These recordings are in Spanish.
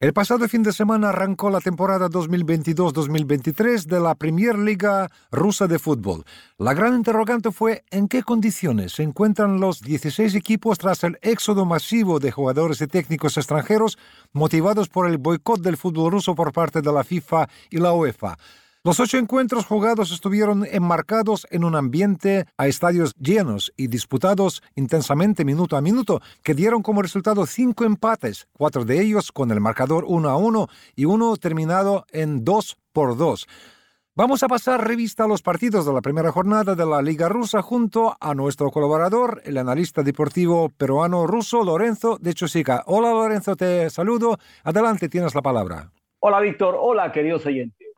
El pasado fin de semana arrancó la temporada 2022-2023 de la Premier Liga rusa de fútbol. La gran interrogante fue en qué condiciones se encuentran los 16 equipos tras el éxodo masivo de jugadores y técnicos extranjeros motivados por el boicot del fútbol ruso por parte de la FIFA y la UEFA. Los ocho encuentros jugados estuvieron enmarcados en un ambiente a estadios llenos y disputados intensamente minuto a minuto, que dieron como resultado cinco empates, cuatro de ellos con el marcador 1 a 1 y uno terminado en 2 por 2. Vamos a pasar revista a los partidos de la primera jornada de la Liga Rusa junto a nuestro colaborador, el analista deportivo peruano ruso Lorenzo de Chosica. Hola Lorenzo, te saludo. Adelante, tienes la palabra. Hola Víctor, hola queridos oyentes.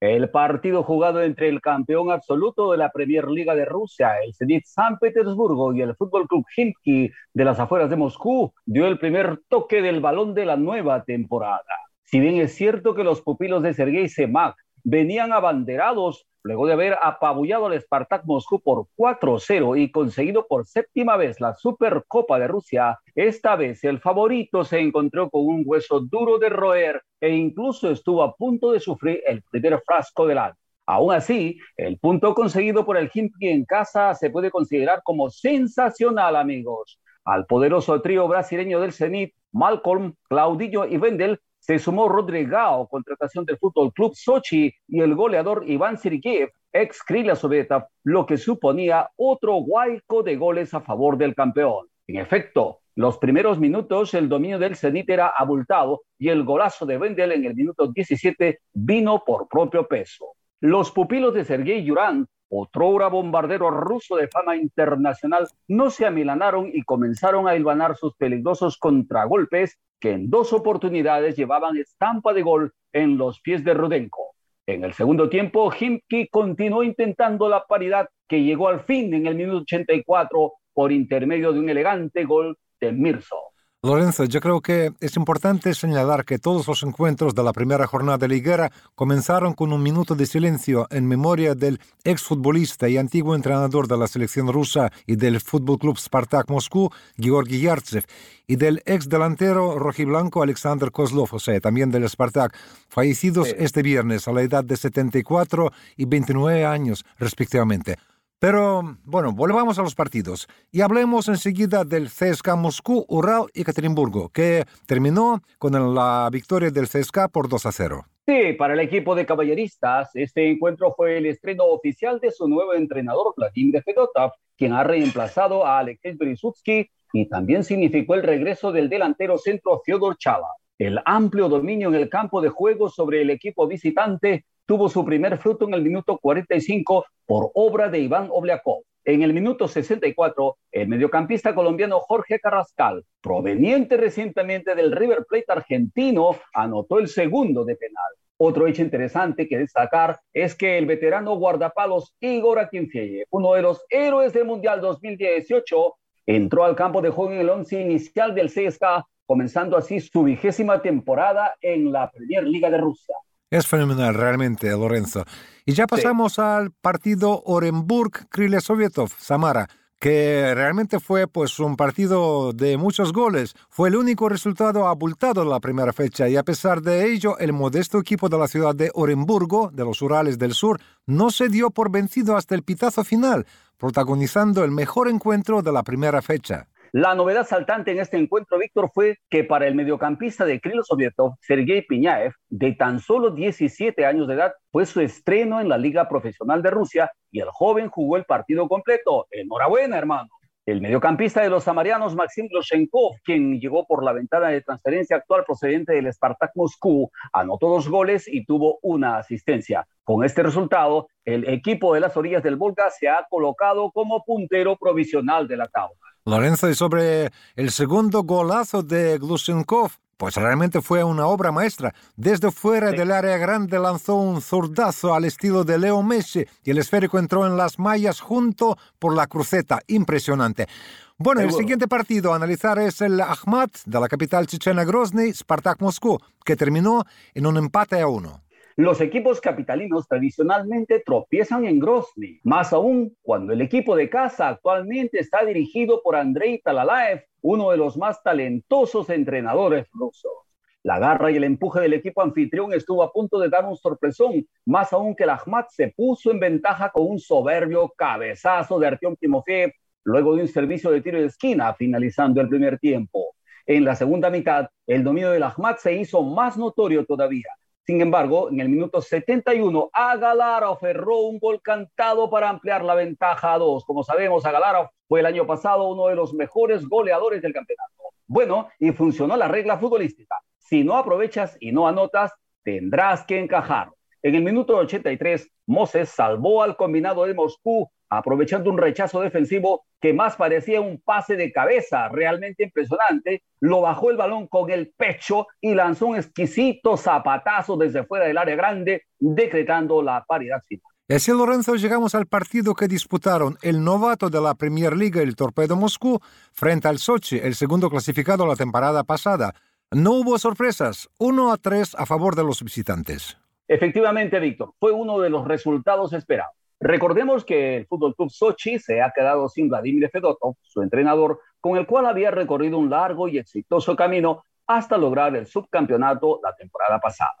El partido jugado entre el campeón absoluto de la Premier Liga de Rusia, el Zenit San Petersburgo y el Fútbol Club Khimki de las afueras de Moscú dio el primer toque del balón de la nueva temporada. Si bien es cierto que los pupilos de Sergei Semak venían abanderados luego de haber apabullado al Spartak Moscú por 4-0 y conseguido por séptima vez la Supercopa de Rusia, esta vez el favorito se encontró con un hueso duro de roer e incluso estuvo a punto de sufrir el primer frasco del año. Aún así, el punto conseguido por el Himki en casa se puede considerar como sensacional, amigos. Al poderoso trío brasileño del Zenit, Malcolm, Claudillo y Wendel se sumó Rodrigao, contratación del Fútbol Club Sochi, y el goleador Iván Sirgiev, ex Krila Sovieta, lo que suponía otro huaico de goles a favor del campeón. En efecto, los primeros minutos el dominio del Zenit era abultado y el golazo de Wendel en el minuto 17 vino por propio peso. Los pupilos de Sergei Yurán, otro bombardero ruso de fama internacional, no se amilanaron y comenzaron a hilvanar sus peligrosos contragolpes que en dos oportunidades llevaban estampa de gol en los pies de Rudenko. En el segundo tiempo, Himki continuó intentando la paridad que llegó al fin en el minuto 84 por intermedio de un elegante gol de Mirzo. Lorenzo, yo creo que es importante señalar que todos los encuentros de la primera jornada liguera comenzaron con un minuto de silencio en memoria del exfutbolista y antiguo entrenador de la selección rusa y del Fútbol Club Spartak Moscú, Georgi Yartsev, y del ex delantero rojiblanco Alexander Kozlov, o sea, también del Spartak, fallecidos este viernes a la edad de 74 y 29 años respectivamente. Pero bueno, volvamos a los partidos y hablemos enseguida del CSKA Moscú, Ural y Ekaterimburgo, que terminó con la victoria del CSKA por 2 a 0. Sí, para el equipo de caballeristas, este encuentro fue el estreno oficial de su nuevo entrenador, Vladimir Fedotov, quien ha reemplazado a Alexei Berisutsky y también significó el regreso del delantero centro Fyodor Chava. El amplio dominio en el campo de juego sobre el equipo visitante tuvo su primer fruto en el minuto 45 por obra de Iván Obliakov. En el minuto 64, el mediocampista colombiano Jorge Carrascal, proveniente recientemente del River Plate argentino, anotó el segundo de penal. Otro hecho interesante que destacar es que el veterano guardapalos Igor Akinfeyev, uno de los héroes del Mundial 2018, entró al campo de juego en el once inicial del CSKA, comenzando así su vigésima temporada en la Premier Liga de Rusia. Es fenomenal realmente, Lorenzo. Y ya pasamos al partido Orenburg-Kryle-Sovietov, Samara, que realmente fue pues un partido de muchos goles. Fue el único resultado abultado en la primera fecha y a pesar de ello, el modesto equipo de la ciudad de Orenburgo, de los Urales del Sur, no se dio por vencido hasta el pitazo final, protagonizando el mejor encuentro de la primera fecha. La novedad saltante en este encuentro, Víctor, fue que para el mediocampista de Krilo Sovietov, Sergei Piñaev, de tan solo 17 años de edad, fue su estreno en la Liga Profesional de Rusia y el joven jugó el partido completo. Enhorabuena, hermano. El mediocampista de los samarianos, Maxim Gloshenkov, quien llegó por la ventana de transferencia actual procedente del Spartak Moscú, anotó dos goles y tuvo una asistencia. Con este resultado, el equipo de las orillas del Volga se ha colocado como puntero provisional de la tabla. Lorenzo, y sobre el segundo golazo de Glushenkov, pues realmente fue una obra maestra. Desde fuera del área grande lanzó un zurdazo al estilo de Leo Messi y el esférico entró en las mallas junto por la cruceta. Impresionante. Bueno, el siguiente partido a analizar es el Ahmad de la capital chechena Grozny, Spartak Moscú, que terminó en un empate a uno. Los equipos capitalinos tradicionalmente tropiezan en Grozny, más aún cuando el equipo de casa actualmente está dirigido por Andrei Talalaev, uno de los más talentosos entrenadores rusos. La garra y el empuje del equipo anfitrión estuvo a punto de dar un sorpresón, más aún que el Ahmad se puso en ventaja con un soberbio cabezazo de Artyom Timofeev luego de un servicio de tiro de esquina finalizando el primer tiempo. En la segunda mitad, el dominio del Ahmad se hizo más notorio todavía. Sin embargo, en el minuto 71, Agalarov erró un gol cantado para ampliar la ventaja a dos. Como sabemos, Agalarov fue el año pasado uno de los mejores goleadores del campeonato. Bueno, y funcionó la regla futbolística. Si no aprovechas y no anotas, tendrás que encajar. En el minuto 83, Moses salvó al combinado de Moscú, aprovechando un rechazo defensivo que más parecía un pase de cabeza realmente impresionante. Lo bajó el balón con el pecho y lanzó un exquisito zapatazo desde fuera del área grande, decretando la paridad final. Y así, Lorenzo, llegamos al partido que disputaron el novato de la Premier League, el Torpedo Moscú, frente al Sochi, el segundo clasificado la temporada pasada. No hubo sorpresas, 1 a 3 a favor de los visitantes. Efectivamente, Víctor, fue uno de los resultados esperados. Recordemos que el Fútbol Club Sochi se ha quedado sin Vladimir Fedotov, su entrenador, con el cual había recorrido un largo y exitoso camino hasta lograr el subcampeonato la temporada pasada.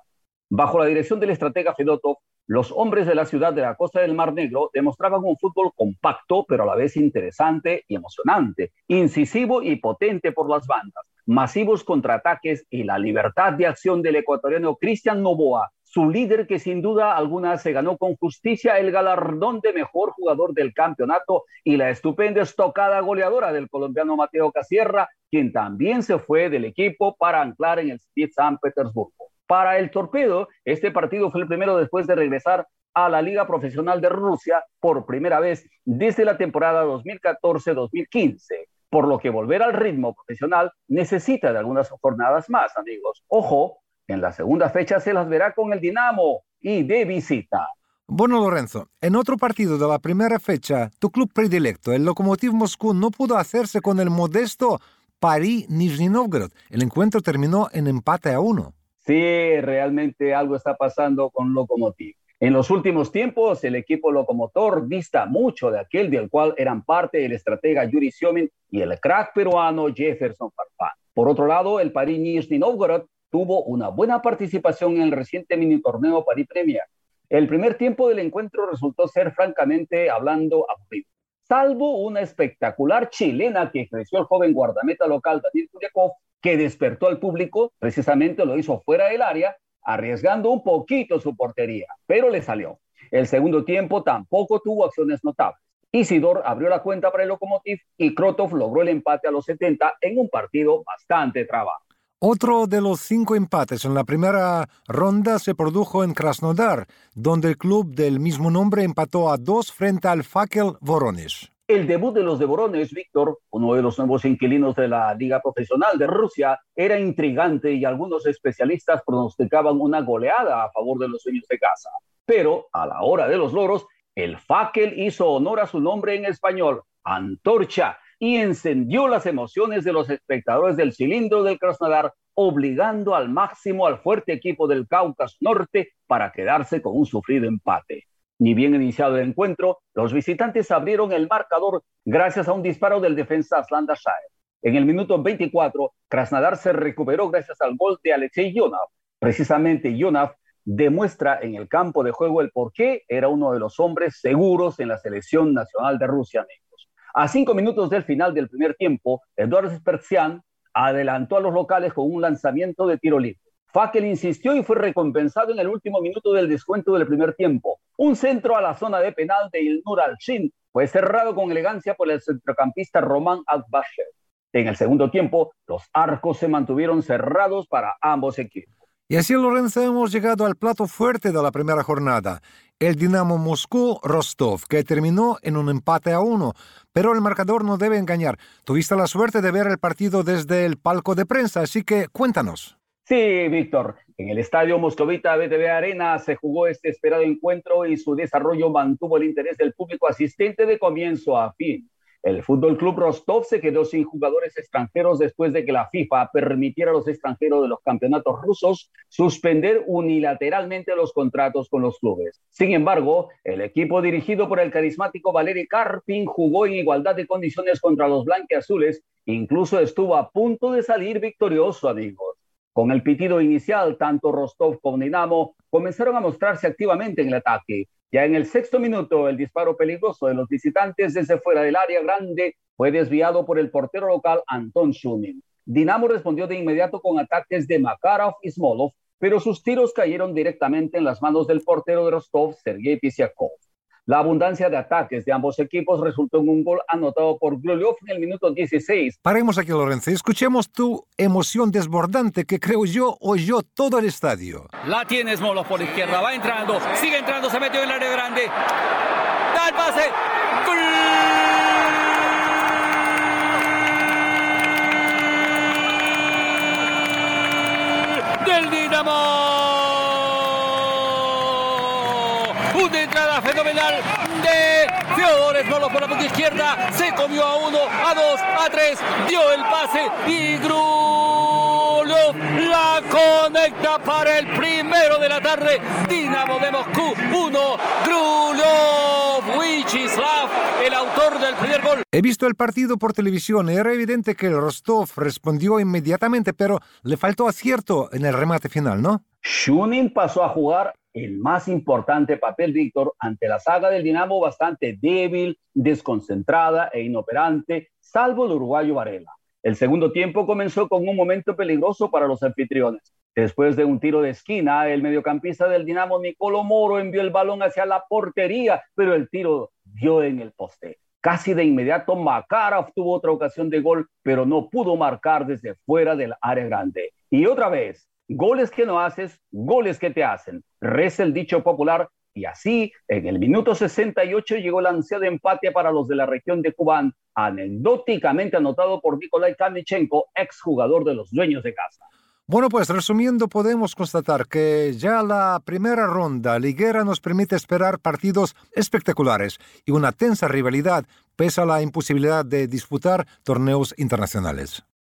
Bajo la dirección del estratega Fedotov, los hombres de la ciudad de la costa del Mar Negro demostraban un fútbol compacto, pero a la vez interesante y emocionante, incisivo y potente por las bandas, masivos contraataques y la libertad de acción del ecuatoriano Cristian Novoa, su líder que sin duda alguna se ganó con justicia el galardón de mejor jugador del campeonato y la estupenda estocada goleadora del colombiano Mateo Casierra, quien también se fue del equipo para anclar en el City San Petersburgo. Para el Torpedo, este partido fue el primero después de regresar a la Liga Profesional de Rusia por primera vez desde la temporada 2014-2015, por lo que volver al ritmo profesional necesita de algunas jornadas más, amigos. Ojo, en la segunda fecha se las verá con el Dinamo y de visita. Bueno, Lorenzo, en otro partido de la primera fecha, tu club predilecto, el Lokomotiv Moscú, no pudo hacerse con el modesto Paris Nizhny Novgorod. El encuentro terminó en empate a uno. Sí, realmente algo está pasando con Lokomotiv. En los últimos tiempos, el equipo locomotor vista mucho de aquel del cual eran parte el estratega Yuri Siomin y el crack peruano Jefferson Farfán. Por otro lado, el Paris Nizhny Novgorod tuvo una buena participación en el reciente mini torneo Paris Premier. El primer tiempo del encuentro resultó ser francamente hablando aburrido, salvo una espectacular chilena que creció el joven guardameta local Daniel Kuliakov, que despertó al público, precisamente lo hizo fuera del área, arriesgando un poquito su portería, pero le salió. El segundo tiempo tampoco tuvo acciones notables. Isidor abrió la cuenta para el Lokomotiv y Krotov logró el empate a los 70 en un partido bastante trabado. Otro de los cinco empates en la primera ronda se produjo en Krasnodar, donde el club del mismo nombre empató a dos frente al Fakel Voronezh. El debut de los de Borones, Víctor, uno de los nuevos inquilinos de la Liga Profesional de Rusia, era intrigante y algunos especialistas pronosticaban una goleada a favor de los sueños de casa. Pero a la hora de los loros, el Fakel hizo honor a su nombre en español, Antorcha, y encendió las emociones de los espectadores del cilindro del Krasnodar, obligando al máximo al fuerte equipo del Cáucaso Norte para quedarse con un sufrido empate. Ni bien iniciado el encuentro, los visitantes abrieron el marcador gracias a un disparo del defensa Aslan Dashaev. En el minuto 24, Krasnodar se recuperó gracias al gol de Alexei Yonav. Precisamente Yonav demuestra en el campo de juego el por qué era uno de los hombres seguros en la selección nacional de Rusia. A cinco minutos del final del primer tiempo, Eduardo Sperzian adelantó a los locales con un lanzamiento de tiro libre. Fakel insistió y fue recompensado en el último minuto del descuento del primer tiempo. Un centro a la zona de penal de Ilnur Al-Shin fue cerrado con elegancia por el centrocampista Roman Akbashev. En el segundo tiempo, los arcos se mantuvieron cerrados para ambos equipos. Y así, Lorenzo, hemos llegado al plato fuerte de la primera jornada, el Dinamo Moscú-Rostov, que terminó en un empate a uno. Pero el marcador no debe engañar. Tuviste la suerte de ver el partido desde el palco de prensa, así que cuéntanos. Sí, Víctor, en el estadio Moscovita BTV Arena se jugó este esperado encuentro y su desarrollo mantuvo el interés del público asistente de comienzo a fin. El Fútbol Club Rostov se quedó sin jugadores extranjeros después de que la FIFA permitiera a los extranjeros de los campeonatos rusos suspender unilateralmente los contratos con los clubes. Sin embargo, el equipo dirigido por el carismático Valery Karpin jugó en igualdad de condiciones contra los blanqueazules, incluso estuvo a punto de salir victorioso, amigos. Con el pitido inicial, tanto Rostov como Dinamo comenzaron a mostrarse activamente en el ataque. Ya en el sexto minuto, el disparo peligroso de los visitantes desde fuera del área grande fue desviado por el portero local Anton Shunin. Dinamo respondió de inmediato con ataques de Makarov y Smolov, pero sus tiros cayeron directamente en las manos del portero de Rostov, Sergei Pisiakov. La abundancia de ataques de ambos equipos resultó en un gol anotado por Gluliov en el minuto 16. Paremos aquí, Lorenzo. Escuchemos tu emoción desbordante que creo yo oyó todo el estadio. La tiene Smolov por izquierda, va entrando, sigue entrando, se metió en el área grande. Da el pase. ¡Gol! Del Dinamo. De Fiodores Molo por la punta izquierda. Se comió a uno, a dos, a tres. Dio el pase y Grulov la conecta para el primero de la tarde. Dinamo de Moscú, uno. Grulov, Wichislav, el autor del primer gol. He visto el partido por televisión. Era evidente que el Rostov respondió inmediatamente, pero le faltó acierto en el remate final, ¿no? Shunin pasó a jugar el más importante papel, Víctor, ante la saga del Dinamo bastante débil, desconcentrada e inoperante, salvo el uruguayo Varela. El segundo tiempo comenzó con un momento peligroso para los anfitriones. Después de un tiro de esquina, el mediocampista del Dinamo, Nicolo Moro, envió el balón hacia la portería, pero el tiro dio en el poste. Casi de inmediato, Makarov tuvo otra ocasión de gol, pero no pudo marcar desde fuera del área grande. Y otra vez, goles que no haces, goles que te hacen. Reza el dicho popular y así, en el minuto 68 llegó el ansiado empate para los de la región de Cubán, anecdóticamente anotado por Nikolai Kanichenko, exjugador de los dueños de casa. Bueno, pues resumiendo, podemos constatar que ya la primera ronda liguera nos permite esperar partidos espectaculares y una tensa rivalidad pese a la imposibilidad de disputar torneos internacionales.